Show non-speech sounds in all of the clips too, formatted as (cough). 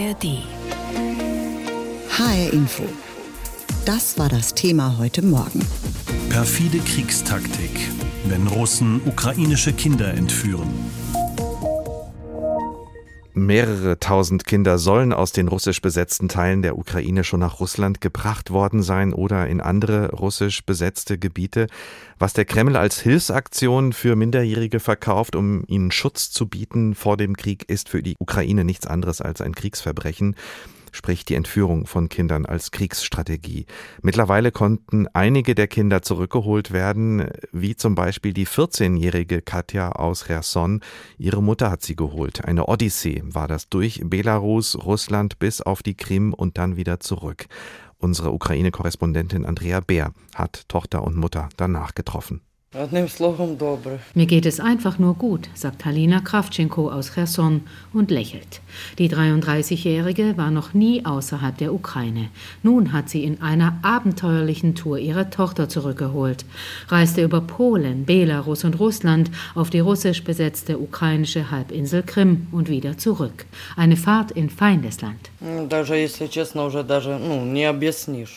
ARD. HR Info. Das war das Thema heute Morgen. Perfide Kriegstaktik, wenn Russen ukrainische Kinder entführen. Mehrere tausend Kinder sollen aus den russisch besetzten Teilen der Ukraine schon nach Russland gebracht worden sein oder in andere russisch besetzte Gebiete. Was der Kreml als Hilfsaktion für Minderjährige verkauft, um ihnen Schutz zu bieten vor dem Krieg, ist für die Ukraine nichts anderes als ein Kriegsverbrechen sprich die Entführung von Kindern als Kriegsstrategie. Mittlerweile konnten einige der Kinder zurückgeholt werden, wie zum Beispiel die 14-jährige Katja aus Cherson. Ihre Mutter hat sie geholt. Eine Odyssee war das durch Belarus, Russland bis auf die Krim und dann wieder zurück. Unsere Ukraine-Korrespondentin Andrea Bär hat Tochter und Mutter danach getroffen. Mir geht es einfach nur gut, sagt Halina Kravtschenko aus Cherson und lächelt. Die 33-Jährige war noch nie außerhalb der Ukraine. Nun hat sie in einer abenteuerlichen Tour ihre Tochter zurückgeholt, reiste über Polen, Belarus und Russland auf die russisch besetzte ukrainische Halbinsel Krim und wieder zurück. Eine Fahrt in Feindesland.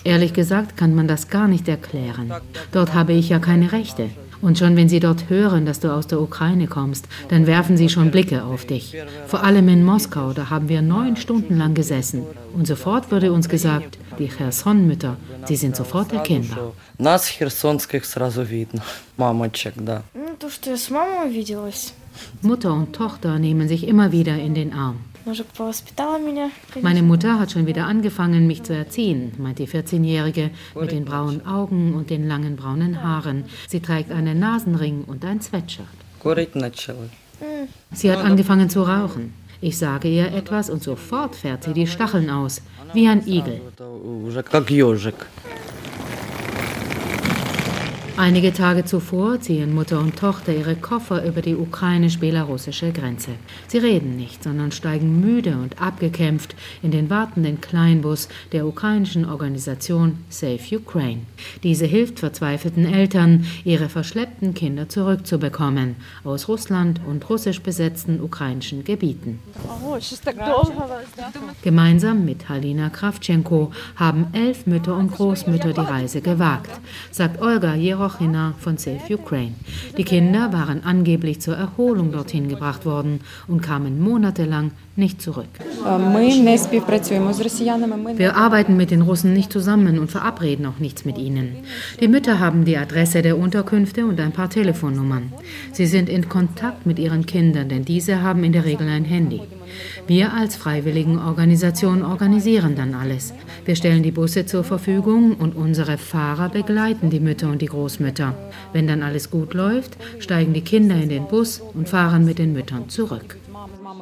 Ehrlich gesagt kann man das gar nicht erklären. Dort habe ich ja keine Rechte. Und schon wenn sie dort hören, dass du aus der Ukraine kommst, dann werfen sie schon Blicke auf dich. Vor allem in Moskau, da haben wir neun Stunden lang gesessen. Und sofort wurde uns gesagt, die Cherson-Mütter, sie sind sofort erkennbar. Нас херсонских сразу видно. (laughs) Мамочек, да. Mutter und Tochter nehmen sich immer wieder in den Arm. Meine Mutter hat schon wieder angefangen, mich zu erziehen, meint die 14-Jährige mit den braunen Augen und den langen braunen Haaren. Sie trägt einen Nasenring und ein Sweatshirt. Sie hat angefangen zu rauchen. Ich sage ihr etwas und sofort fährt sie die Stacheln aus, wie ein Igel. Einige Tage zuvor ziehen Mutter und Tochter ihre Koffer über die ukrainisch-belarussische Grenze. Sie reden nicht, sondern steigen müde und abgekämpft in den wartenden Kleinbus der ukrainischen Organisation Save Ukraine. Diese hilft verzweifelten Eltern, ihre verschleppten Kinder zurückzubekommen aus Russland und russisch besetzten ukrainischen Gebieten. Gemeinsam mit Halina Kravtschenko haben elf Mütter und Großmütter die Reise gewagt, sagt Olga Jerow Rochina von Save Ukraine. Die Kinder waren angeblich zur Erholung dorthin gebracht worden und kamen monatelang nicht zurück. Wir arbeiten mit den Russen nicht zusammen und verabreden auch nichts mit ihnen. Die Mütter haben die Adresse der Unterkünfte und ein paar Telefonnummern. Sie sind in Kontakt mit ihren Kindern, denn diese haben in der Regel ein Handy. Wir als Freiwilligenorganisation organisieren dann alles. Wir stellen die Busse zur Verfügung und unsere Fahrer begleiten die Mütter und die Großmütter. Wenn dann alles gut läuft, steigen die Kinder in den Bus und fahren mit den Müttern zurück.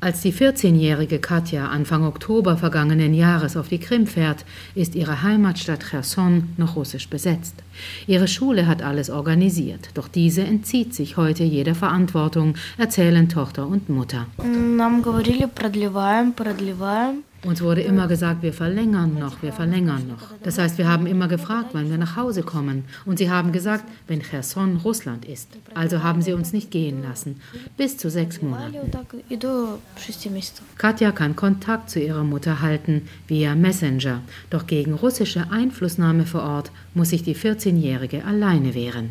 Als die 14-jährige Katja Anfang Oktober vergangenen Jahres auf die Krim fährt, ist ihre Heimatstadt Cherson noch russisch besetzt. Ihre Schule hat alles organisiert, doch diese entzieht sich heute jeder Verantwortung, erzählen Tochter und Mutter. Нам говорили, продлеваем, продлеваем. Uns wurde immer gesagt, wir verlängern noch, wir verlängern noch. Das heißt, wir haben immer gefragt, wann wir nach Hause kommen. Und sie haben gesagt, wenn Cherson Russland ist. Also haben sie uns nicht gehen lassen. Bis zu sechs Monaten. Katja kann Kontakt zu ihrer Mutter halten via Messenger. Doch gegen russische Einflussnahme vor Ort muss sich die 14-Jährige alleine wehren.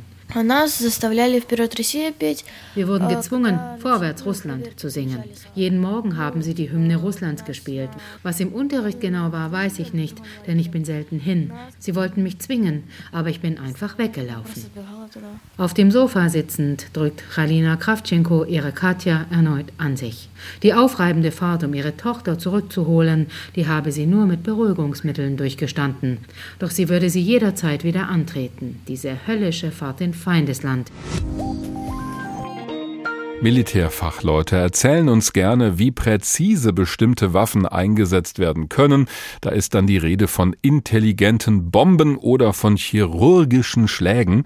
Wir wurden gezwungen, Vorwärts Russland zu singen. Jeden Morgen haben sie die Hymne Russlands gespielt. Was im Unterricht genau war, weiß ich nicht, denn ich bin selten hin. Sie wollten mich zwingen, aber ich bin einfach weggelaufen. Auf dem Sofa sitzend drückt Chalina Kravtschenko ihre Katja erneut an sich. Die aufreibende Fahrt, um ihre Tochter zurückzuholen, die habe sie nur mit Beruhigungsmitteln durchgestanden. Doch sie würde sie jederzeit wieder antreten, diese höllische Fahrt in Feindesland. Militärfachleute erzählen uns gerne, wie präzise bestimmte Waffen eingesetzt werden können. Da ist dann die Rede von intelligenten Bomben oder von chirurgischen Schlägen.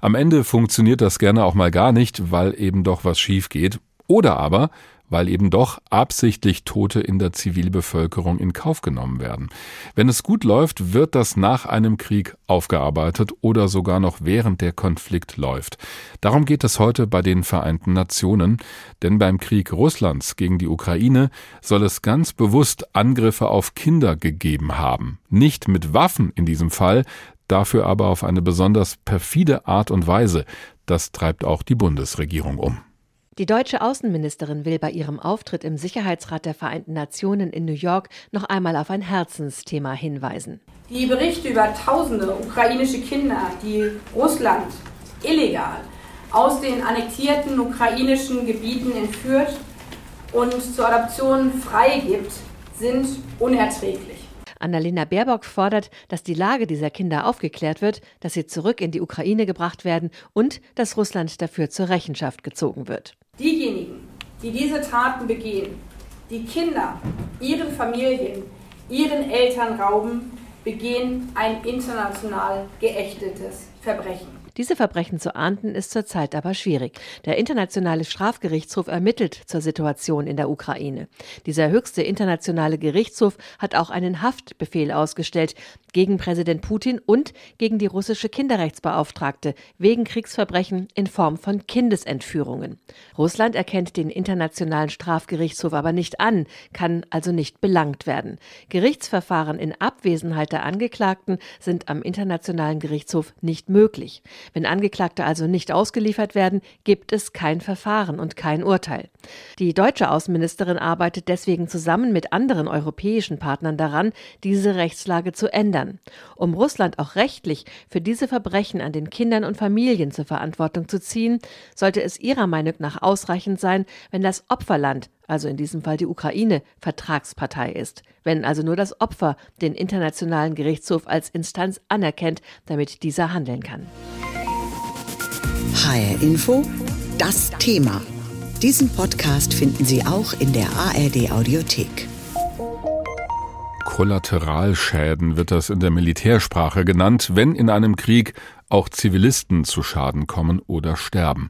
Am Ende funktioniert das gerne auch mal gar nicht, weil eben doch was schief geht. Oder aber, weil eben doch absichtlich Tote in der Zivilbevölkerung in Kauf genommen werden. Wenn es gut läuft, wird das nach einem Krieg aufgearbeitet oder sogar noch während der Konflikt läuft. Darum geht es heute bei den Vereinten Nationen, denn beim Krieg Russlands gegen die Ukraine soll es ganz bewusst Angriffe auf Kinder gegeben haben. Nicht mit Waffen in diesem Fall, dafür aber auf eine besonders perfide Art und Weise. Das treibt auch die Bundesregierung um. Die deutsche Außenministerin will bei ihrem Auftritt im Sicherheitsrat der Vereinten Nationen in New York noch einmal auf ein Herzensthema hinweisen. Die Berichte über tausende ukrainische Kinder, die Russland illegal aus den annektierten ukrainischen Gebieten entführt und zur Adoption freigibt, sind unerträglich. Annalena Baerbock fordert, dass die Lage dieser Kinder aufgeklärt wird, dass sie zurück in die Ukraine gebracht werden und dass Russland dafür zur Rechenschaft gezogen wird. Diejenigen, die diese Taten begehen, die Kinder, ihren Familien, ihren Eltern rauben, begehen ein international geächtetes Verbrechen. Diese Verbrechen zu ahnden ist zurzeit aber schwierig. Der Internationale Strafgerichtshof ermittelt zur Situation in der Ukraine. Dieser höchste internationale Gerichtshof hat auch einen Haftbefehl ausgestellt gegen Präsident Putin und gegen die russische Kinderrechtsbeauftragte wegen Kriegsverbrechen in Form von Kindesentführungen. Russland erkennt den Internationalen Strafgerichtshof aber nicht an, kann also nicht belangt werden. Gerichtsverfahren in Abwesenheit der Angeklagten sind am Internationalen Gerichtshof nicht möglich. Wenn Angeklagte also nicht ausgeliefert werden, gibt es kein Verfahren und kein Urteil. Die deutsche Außenministerin arbeitet deswegen zusammen mit anderen europäischen Partnern daran, diese Rechtslage zu ändern. Um Russland auch rechtlich für diese Verbrechen an den Kindern und Familien zur Verantwortung zu ziehen, sollte es ihrer Meinung nach ausreichend sein, wenn das Opferland also in diesem Fall die Ukraine, Vertragspartei ist. Wenn also nur das Opfer den Internationalen Gerichtshof als Instanz anerkennt, damit dieser handeln kann. HR Info, das Thema. Diesen Podcast finden Sie auch in der ARD Audiothek. Kollateralschäden wird das in der Militärsprache genannt, wenn in einem Krieg auch Zivilisten zu Schaden kommen oder sterben.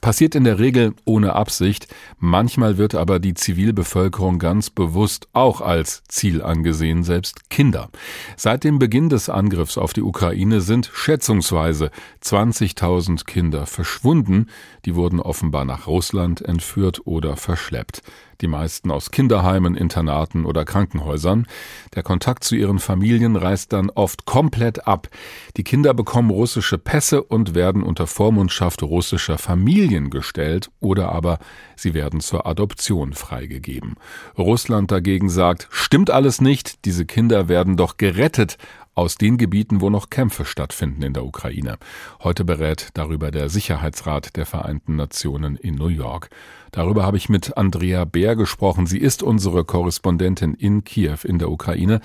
Passiert in der Regel ohne Absicht, manchmal wird aber die Zivilbevölkerung ganz bewusst auch als Ziel angesehen, selbst Kinder. Seit dem Beginn des Angriffs auf die Ukraine sind schätzungsweise 20.000 Kinder verschwunden, die wurden offenbar nach Russland entführt oder verschleppt die meisten aus Kinderheimen, Internaten oder Krankenhäusern. Der Kontakt zu ihren Familien reißt dann oft komplett ab. Die Kinder bekommen russische Pässe und werden unter Vormundschaft russischer Familien gestellt oder aber sie werden zur Adoption freigegeben. Russland dagegen sagt, stimmt alles nicht, diese Kinder werden doch gerettet aus den Gebieten, wo noch Kämpfe stattfinden in der Ukraine. Heute berät darüber der Sicherheitsrat der Vereinten Nationen in New York. Darüber habe ich mit Andrea Bär gesprochen. Sie ist unsere Korrespondentin in Kiew in der Ukraine.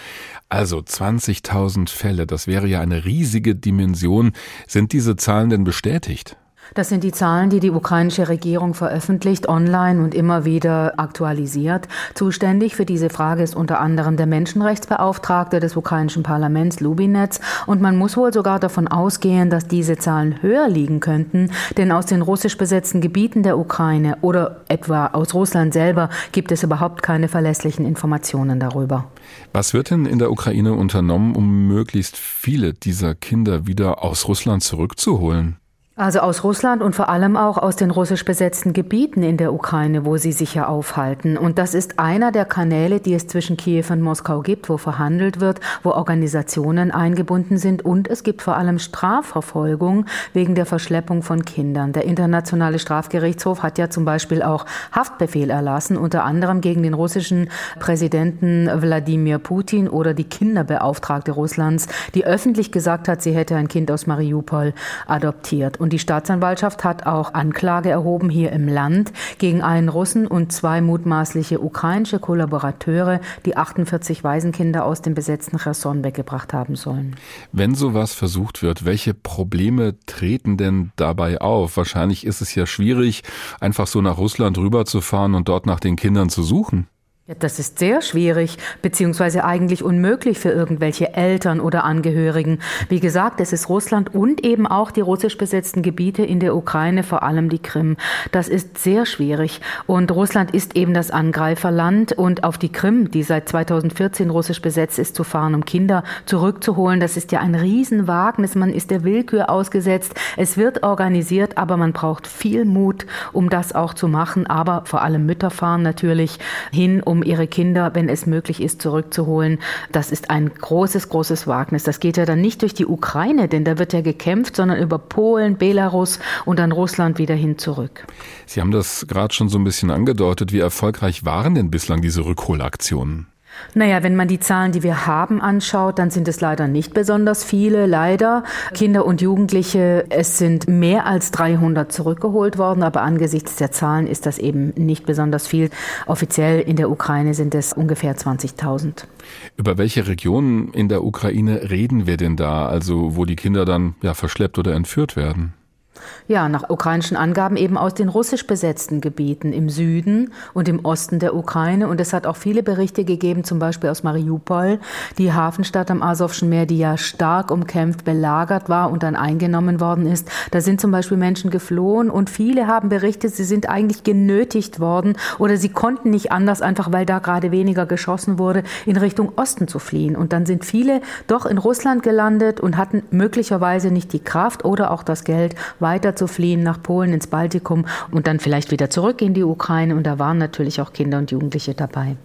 Also 20.000 Fälle, das wäre ja eine riesige Dimension. Sind diese Zahlen denn bestätigt? Das sind die Zahlen, die die ukrainische Regierung veröffentlicht, online und immer wieder aktualisiert. Zuständig für diese Frage ist unter anderem der Menschenrechtsbeauftragte des ukrainischen Parlaments Lubinetz. Und man muss wohl sogar davon ausgehen, dass diese Zahlen höher liegen könnten, denn aus den russisch besetzten Gebieten der Ukraine oder etwa aus Russland selber gibt es überhaupt keine verlässlichen Informationen darüber. Was wird denn in der Ukraine unternommen, um möglichst viele dieser Kinder wieder aus Russland zurückzuholen? Also aus Russland und vor allem auch aus den russisch besetzten Gebieten in der Ukraine, wo sie sich ja aufhalten. Und das ist einer der Kanäle, die es zwischen Kiew und Moskau gibt, wo verhandelt wird, wo Organisationen eingebunden sind. Und es gibt vor allem Strafverfolgung wegen der Verschleppung von Kindern. Der Internationale Strafgerichtshof hat ja zum Beispiel auch Haftbefehl erlassen, unter anderem gegen den russischen Präsidenten Wladimir Putin oder die Kinderbeauftragte Russlands, die öffentlich gesagt hat, sie hätte ein Kind aus Mariupol adoptiert. Und die Staatsanwaltschaft hat auch Anklage erhoben hier im Land gegen einen Russen und zwei mutmaßliche ukrainische Kollaborateure, die 48 Waisenkinder aus dem besetzten Cherson weggebracht haben sollen. Wenn sowas versucht wird, welche Probleme treten denn dabei auf? Wahrscheinlich ist es ja schwierig, einfach so nach Russland rüberzufahren und dort nach den Kindern zu suchen. Ja, das ist sehr schwierig, beziehungsweise eigentlich unmöglich für irgendwelche Eltern oder Angehörigen. Wie gesagt, es ist Russland und eben auch die russisch besetzten Gebiete in der Ukraine, vor allem die Krim. Das ist sehr schwierig. Und Russland ist eben das Angreiferland und auf die Krim, die seit 2014 russisch besetzt ist, zu fahren, um Kinder zurückzuholen, das ist ja ein Riesenwagnis. Man ist der Willkür ausgesetzt. Es wird organisiert, aber man braucht viel Mut, um das auch zu machen. Aber vor allem Mütter fahren natürlich hin, um ihre Kinder, wenn es möglich ist, zurückzuholen. Das ist ein großes, großes Wagnis. Das geht ja dann nicht durch die Ukraine, denn da wird ja gekämpft, sondern über Polen, Belarus und dann Russland wieder hin zurück. Sie haben das gerade schon so ein bisschen angedeutet. Wie erfolgreich waren denn bislang diese Rückholaktionen? Naja, wenn man die Zahlen, die wir haben, anschaut, dann sind es leider nicht besonders viele, leider. Kinder und Jugendliche, es sind mehr als 300 zurückgeholt worden, aber angesichts der Zahlen ist das eben nicht besonders viel. Offiziell in der Ukraine sind es ungefähr 20.000. Über welche Regionen in der Ukraine reden wir denn da, also wo die Kinder dann ja verschleppt oder entführt werden? Ja, nach ukrainischen Angaben eben aus den russisch besetzten Gebieten im Süden und im Osten der Ukraine. Und es hat auch viele Berichte gegeben, zum Beispiel aus Mariupol, die Hafenstadt am Asowschen Meer, die ja stark umkämpft, belagert war und dann eingenommen worden ist. Da sind zum Beispiel Menschen geflohen und viele haben berichtet, sie sind eigentlich genötigt worden oder sie konnten nicht anders, einfach weil da gerade weniger geschossen wurde, in Richtung Osten zu fliehen. Und dann sind viele doch in Russland gelandet und hatten möglicherweise nicht die Kraft oder auch das Geld, weiter zu fliehen nach Polen, ins Baltikum und dann vielleicht wieder zurück in die Ukraine. Und da waren natürlich auch Kinder und Jugendliche dabei.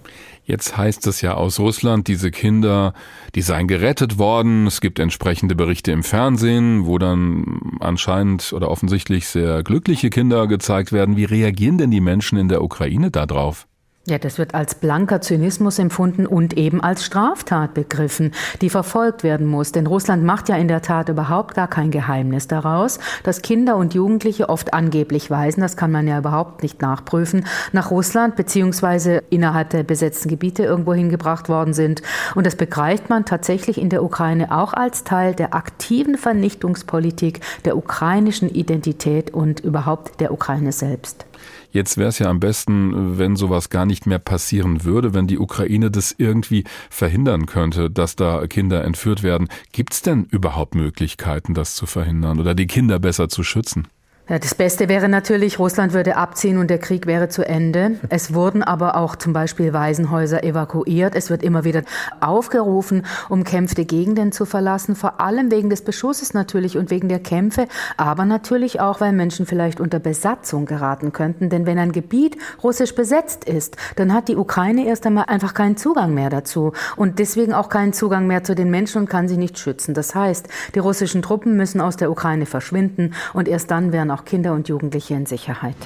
Jetzt heißt es ja aus Russland, diese Kinder, die seien gerettet worden. Es gibt entsprechende Berichte im Fernsehen, wo dann anscheinend oder offensichtlich sehr glückliche Kinder gezeigt werden. Wie reagieren denn die Menschen in der Ukraine darauf? Ja, das wird als blanker Zynismus empfunden und eben als Straftat begriffen, die verfolgt werden muss. Denn Russland macht ja in der Tat überhaupt gar kein Geheimnis daraus, dass Kinder und Jugendliche oft angeblich weisen, das kann man ja überhaupt nicht nachprüfen, nach Russland beziehungsweise innerhalb der besetzten Gebiete irgendwo hingebracht worden sind. Und das begreift man tatsächlich in der Ukraine auch als Teil der aktiven Vernichtungspolitik der ukrainischen Identität und überhaupt der Ukraine selbst. Jetzt wäre es ja am besten, wenn sowas gar nicht mehr passieren würde, wenn die Ukraine das irgendwie verhindern könnte, dass da Kinder entführt werden. Gibt es denn überhaupt Möglichkeiten, das zu verhindern oder die Kinder besser zu schützen? Ja, das Beste wäre natürlich, Russland würde abziehen und der Krieg wäre zu Ende. Es wurden aber auch zum Beispiel Waisenhäuser evakuiert. Es wird immer wieder aufgerufen, umkämpfte Gegenden zu verlassen, vor allem wegen des Beschusses natürlich und wegen der Kämpfe, aber natürlich auch, weil Menschen vielleicht unter Besatzung geraten könnten. Denn wenn ein Gebiet russisch besetzt ist, dann hat die Ukraine erst einmal einfach keinen Zugang mehr dazu und deswegen auch keinen Zugang mehr zu den Menschen und kann sie nicht schützen. Das heißt, die russischen Truppen müssen aus der Ukraine verschwinden und erst dann werden auch auch Kinder und Jugendliche in Sicherheit.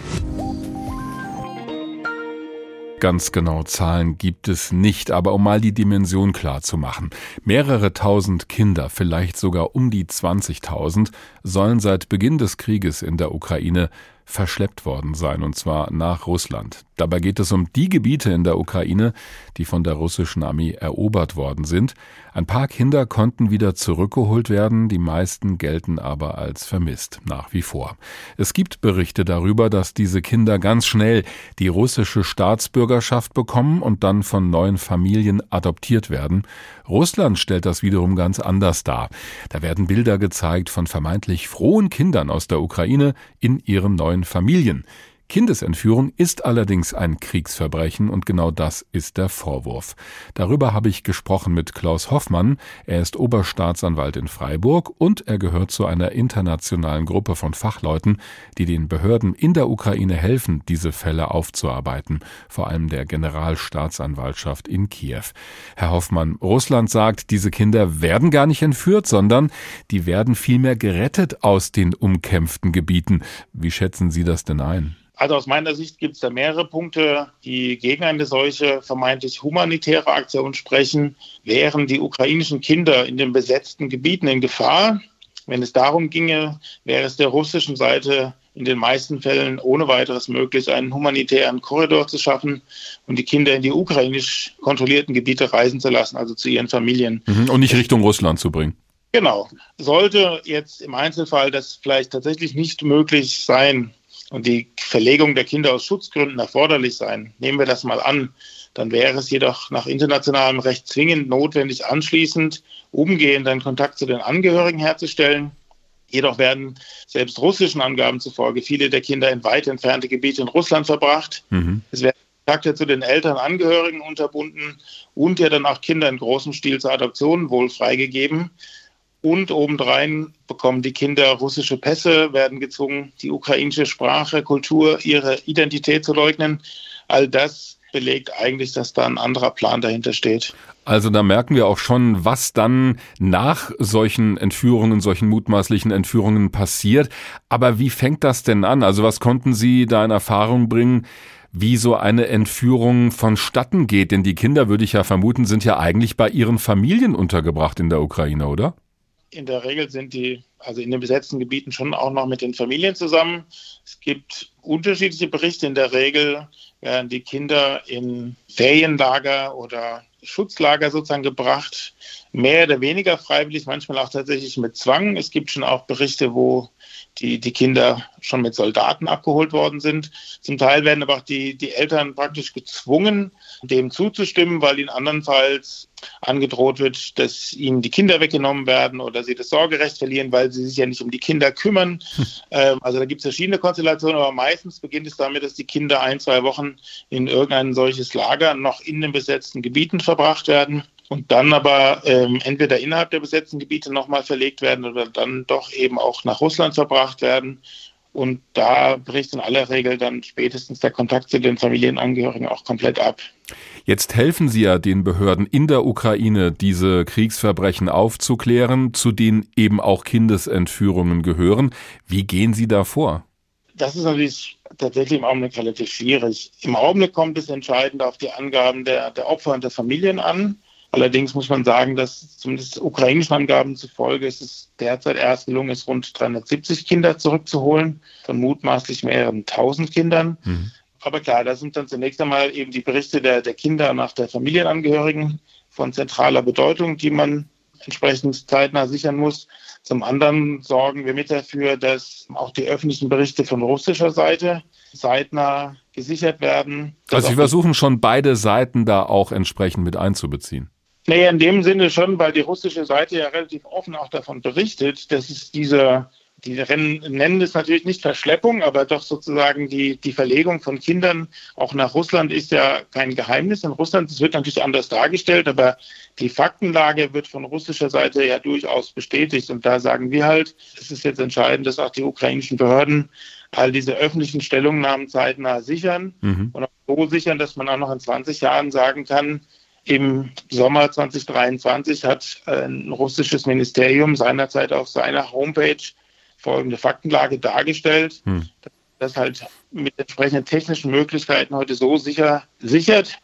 Ganz genau Zahlen gibt es nicht, aber um mal die Dimension klar zu machen. Mehrere tausend Kinder, vielleicht sogar um die 20.000, sollen seit Beginn des Krieges in der Ukraine verschleppt worden sein, und zwar nach Russland. Dabei geht es um die Gebiete in der Ukraine, die von der russischen Armee erobert worden sind. Ein paar Kinder konnten wieder zurückgeholt werden, die meisten gelten aber als vermisst, nach wie vor. Es gibt Berichte darüber, dass diese Kinder ganz schnell die russische Staatsbürgerschaft bekommen und dann von neuen Familien adoptiert werden. Russland stellt das wiederum ganz anders dar. Da werden Bilder gezeigt von vermeintlich frohen Kindern aus der Ukraine in ihren neuen Familien. Kindesentführung ist allerdings ein Kriegsverbrechen und genau das ist der Vorwurf. Darüber habe ich gesprochen mit Klaus Hoffmann. Er ist Oberstaatsanwalt in Freiburg und er gehört zu einer internationalen Gruppe von Fachleuten, die den Behörden in der Ukraine helfen, diese Fälle aufzuarbeiten, vor allem der Generalstaatsanwaltschaft in Kiew. Herr Hoffmann, Russland sagt, diese Kinder werden gar nicht entführt, sondern die werden vielmehr gerettet aus den umkämpften Gebieten. Wie schätzen Sie das denn ein? Also aus meiner Sicht gibt es da mehrere Punkte, die gegen eine solche vermeintlich humanitäre Aktion sprechen. Wären die ukrainischen Kinder in den besetzten Gebieten in Gefahr? Wenn es darum ginge, wäre es der russischen Seite in den meisten Fällen ohne weiteres möglich, einen humanitären Korridor zu schaffen und die Kinder in die ukrainisch kontrollierten Gebiete reisen zu lassen, also zu ihren Familien. Mhm, und nicht Richtung Russland zu bringen. Genau. Sollte jetzt im Einzelfall das vielleicht tatsächlich nicht möglich sein, und die Verlegung der Kinder aus Schutzgründen erforderlich sein. Nehmen wir das mal an. Dann wäre es jedoch nach internationalem Recht zwingend notwendig, anschließend umgehend einen Kontakt zu den Angehörigen herzustellen. Jedoch werden selbst russischen Angaben zufolge viele der Kinder in weit entfernte Gebiete in Russland verbracht. Mhm. Es werden Kontakte zu den Eltern, Angehörigen unterbunden und ja dann auch Kinder in großem Stil zur Adoption wohl freigegeben. Und obendrein bekommen die Kinder russische Pässe, werden gezwungen, die ukrainische Sprache, Kultur, ihre Identität zu leugnen. All das belegt eigentlich, dass da ein anderer Plan dahinter steht. Also da merken wir auch schon, was dann nach solchen Entführungen, solchen mutmaßlichen Entführungen passiert. Aber wie fängt das denn an? Also was konnten Sie da in Erfahrung bringen? wie so eine Entführung vonstatten geht. Denn die Kinder, würde ich ja vermuten, sind ja eigentlich bei ihren Familien untergebracht in der Ukraine, oder? In der Regel sind die, also in den besetzten Gebieten schon auch noch mit den Familien zusammen. Es gibt unterschiedliche Berichte. In der Regel werden die Kinder in Ferienlager oder Schutzlager sozusagen gebracht, mehr oder weniger freiwillig, manchmal auch tatsächlich mit Zwang. Es gibt schon auch Berichte, wo die, die Kinder schon mit Soldaten abgeholt worden sind. Zum Teil werden aber auch die, die Eltern praktisch gezwungen, dem zuzustimmen, weil ihnen andernfalls angedroht wird, dass ihnen die Kinder weggenommen werden oder sie das Sorgerecht verlieren, weil sie sich ja nicht um die Kinder kümmern. (laughs) Hm. Also da gibt es verschiedene Konstellationen, aber meistens beginnt es damit, dass die Kinder ein, zwei Wochen in irgendein solches Lager noch in den besetzten Gebieten verbracht werden und dann aber ähm, entweder innerhalb der besetzten Gebiete nochmal verlegt werden oder dann doch eben auch nach Russland verbracht werden. Und da bricht in aller Regel dann spätestens der Kontakt zu den Familienangehörigen auch komplett ab. Jetzt helfen Sie ja den Behörden in der Ukraine, diese Kriegsverbrechen aufzuklären, zu denen eben auch Kindesentführungen gehören. Wie gehen Sie da vor? Das ist natürlich tatsächlich im Augenblick relativ schwierig. Im Augenblick kommt es entscheidend auf die Angaben der, der Opfer und der Familien an. Allerdings muss man sagen, dass zumindest ukrainischen Angaben zufolge ist es derzeit erst gelungen, ist rund 370 Kinder zurückzuholen, von mutmaßlich mehreren tausend Kindern. Mhm. Aber klar, das sind dann zunächst einmal eben die Berichte der, der Kinder nach der Familienangehörigen von zentraler Bedeutung, die man entsprechend zeitnah sichern muss. Zum anderen sorgen wir mit dafür, dass auch die öffentlichen Berichte von russischer Seite zeitnah gesichert werden. Also Sie versuchen schon beide Seiten da auch entsprechend mit einzubeziehen. Naja, in dem Sinne schon, weil die russische Seite ja relativ offen auch davon berichtet, dass es diese, die Rennen nennen es natürlich nicht Verschleppung, aber doch sozusagen die, die Verlegung von Kindern auch nach Russland ist ja kein Geheimnis. In Russland, das wird natürlich anders dargestellt, aber die Faktenlage wird von russischer Seite ja durchaus bestätigt. Und da sagen wir halt, es ist jetzt entscheidend, dass auch die ukrainischen Behörden all diese öffentlichen Stellungnahmen zeitnah sichern mhm. und auch so sichern, dass man auch noch in 20 Jahren sagen kann, im Sommer 2023 hat ein russisches Ministerium seinerzeit auf seiner Homepage folgende Faktenlage dargestellt, hm. das halt mit entsprechenden technischen Möglichkeiten heute so sicher sichert,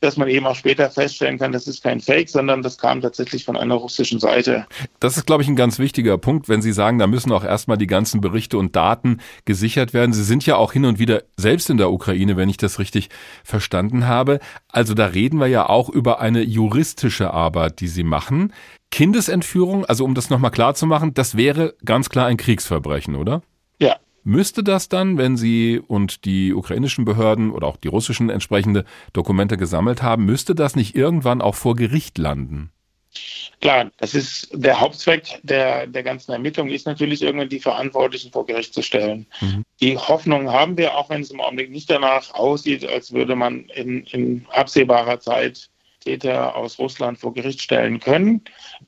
dass man eben auch später feststellen kann, das ist kein Fake, sondern das kam tatsächlich von einer russischen Seite. Das ist, glaube ich, ein ganz wichtiger Punkt, wenn Sie sagen, da müssen auch erstmal die ganzen Berichte und Daten gesichert werden. Sie sind ja auch hin und wieder selbst in der Ukraine, wenn ich das richtig verstanden habe. Also da reden wir ja auch über eine juristische Arbeit, die Sie machen. Kindesentführung, also um das nochmal klar zu machen, das wäre ganz klar ein Kriegsverbrechen, oder? Müsste das dann, wenn Sie und die ukrainischen Behörden oder auch die russischen entsprechende Dokumente gesammelt haben, müsste das nicht irgendwann auch vor Gericht landen? Klar, das ist der Hauptzweck der, der ganzen Ermittlung, ist natürlich irgendwann die Verantwortlichen vor Gericht zu stellen. Mhm. Die Hoffnung haben wir, auch wenn es im Augenblick nicht danach aussieht, als würde man in, in absehbarer Zeit Täter aus Russland vor Gericht stellen können.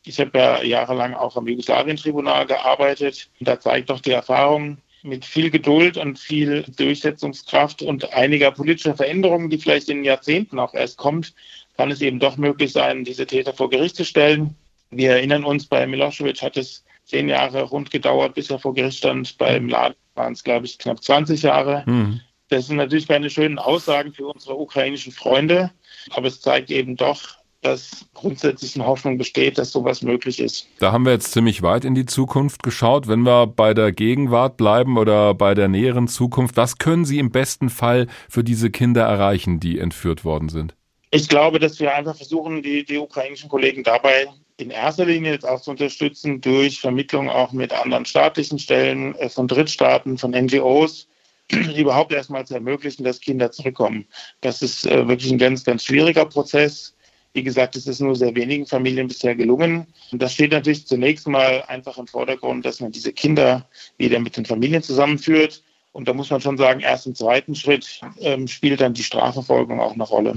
Ich habe ja jahrelang auch am Jugoslawien-Tribunal gearbeitet. Da zeigt doch die Erfahrung, mit viel Geduld und viel Durchsetzungskraft und einiger politischer Veränderungen, die vielleicht in Jahrzehnten auch erst kommt, kann es eben doch möglich sein, diese Täter vor Gericht zu stellen. Wir erinnern uns, bei Milosevic hat es zehn Jahre rund gedauert, bis er vor Gericht stand. Beim Laden waren es, glaube ich, knapp 20 Jahre. Mhm. Das sind natürlich keine schönen Aussagen für unsere ukrainischen Freunde, aber es zeigt eben doch, dass grundsätzlich eine Hoffnung besteht, dass sowas möglich ist. Da haben wir jetzt ziemlich weit in die Zukunft geschaut. Wenn wir bei der Gegenwart bleiben oder bei der näheren Zukunft, was können Sie im besten Fall für diese Kinder erreichen, die entführt worden sind? Ich glaube, dass wir einfach versuchen, die, die ukrainischen Kollegen dabei in erster Linie jetzt auch zu unterstützen durch Vermittlung auch mit anderen staatlichen Stellen, äh, von Drittstaaten, von NGOs, überhaupt erstmal zu ermöglichen, dass Kinder zurückkommen. Das ist äh, wirklich ein ganz, ganz schwieriger Prozess. Wie gesagt, es ist nur sehr wenigen Familien bisher gelungen. Und das steht natürlich zunächst mal einfach im Vordergrund, dass man diese Kinder wieder mit den Familien zusammenführt. Und da muss man schon sagen, erst im zweiten Schritt ähm, spielt dann die Strafverfolgung auch eine Rolle.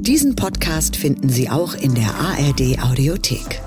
Diesen Podcast finden Sie auch in der ARD Audiothek.